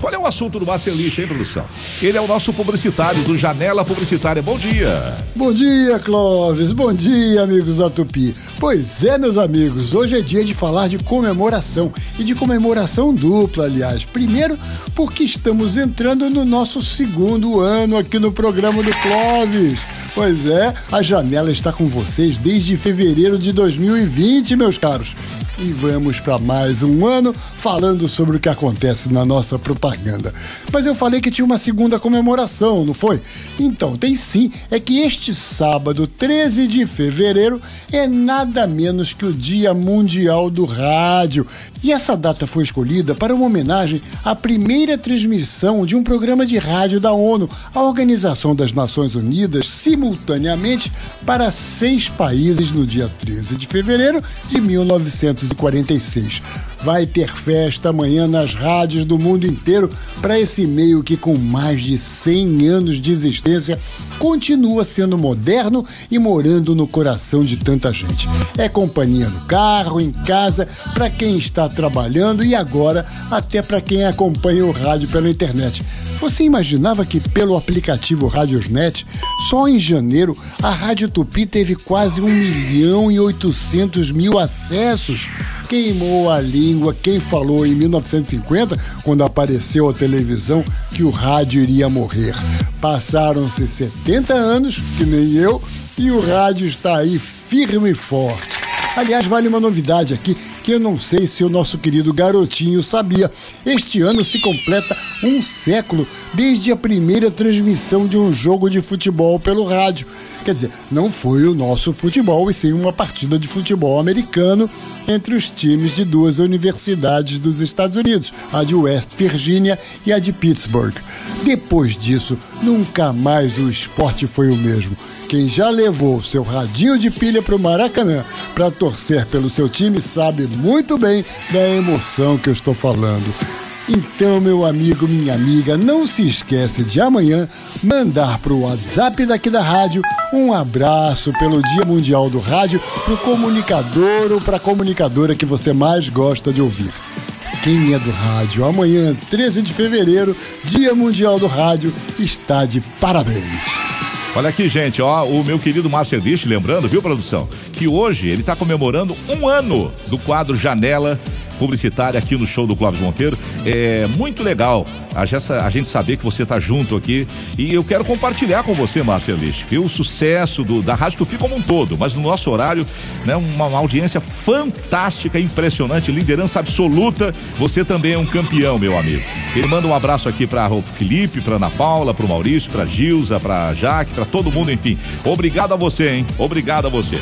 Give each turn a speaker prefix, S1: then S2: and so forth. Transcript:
S1: Qual é o assunto do Marceliche, hein, produção? Ele é o nosso publicitário do Janela Publicitária. Bom dia.
S2: Bom dia, Clóvis. Bom dia, amigos da Tupi. Pois é, meus amigos, hoje é dia de falar de comemoração e de comemoração dupla, aliás. Primeiro, porque estamos entrando no nosso segundo ano aqui no programa do Clóvis. Pois é, a janela está com vocês desde fevereiro de 2020, meus caros. E vamos para mais um ano falando sobre o que acontece na nossa propaganda. Mas eu falei que tinha uma segunda comemoração, não foi? Então, tem sim. É que este sábado, 13 de fevereiro, é nada menos que o Dia Mundial do Rádio. E essa data foi escolhida para uma homenagem à primeira transmissão de um programa de rádio da ONU, a Organização das Nações Unidas, simultaneamente para seis países no dia 13 de fevereiro de 1946. Vai ter festa amanhã nas rádios do mundo inteiro para esse meio que, com mais de 100 anos de existência, continua sendo moderno e morando no coração de tanta gente. É companhia no carro, em casa, para quem está trabalhando e agora até para quem acompanha o rádio pela internet. Você imaginava que pelo aplicativo Radiosnet, só em janeiro, a Rádio Tupi teve quase 1 milhão e 800 mil acessos? Queimou a língua quem falou em 1950, quando apareceu a televisão, que o rádio iria morrer. Passaram-se 70 anos, que nem eu, e o rádio está aí firme e forte. Aliás, vale uma novidade aqui que eu não sei se o nosso querido garotinho sabia. Este ano se completa um século desde a primeira transmissão de um jogo de futebol pelo rádio. Quer dizer, não foi o nosso futebol, e sim uma partida de futebol americano entre os times de duas universidades dos Estados Unidos, a de West Virginia e a de Pittsburgh. Depois disso, nunca mais o esporte foi o mesmo. Quem já levou seu radinho de pilha para o Maracanã para torcer pelo seu time sabe muito bem da emoção que eu estou falando. Então, meu amigo, minha amiga, não se esquece de amanhã mandar para o WhatsApp daqui da rádio um abraço pelo Dia Mundial do Rádio para o comunicador ou para a comunicadora que você mais gosta de ouvir. Quem é do rádio, amanhã, 13 de fevereiro, Dia Mundial do Rádio, está de parabéns.
S1: Olha aqui, gente, ó, o meu querido Márcio Erlich, lembrando, viu, produção, que hoje ele está comemorando um ano do quadro Janela publicitária aqui no show do Clóvis Monteiro. É muito legal a, a gente saber que você está junto aqui. E eu quero compartilhar com você, Márcio Elich, viu? O sucesso do, da Rádio Tupi como um todo, mas no nosso horário, né? Uma, uma audiência fantástica, impressionante, liderança absoluta. Você também é um campeão, meu amigo. Ele manda um abraço aqui para o Felipe, para Ana Paula, para o Maurício, para Gilza, para Jaque, para todo mundo, enfim. Obrigado a você, hein? Obrigado a você.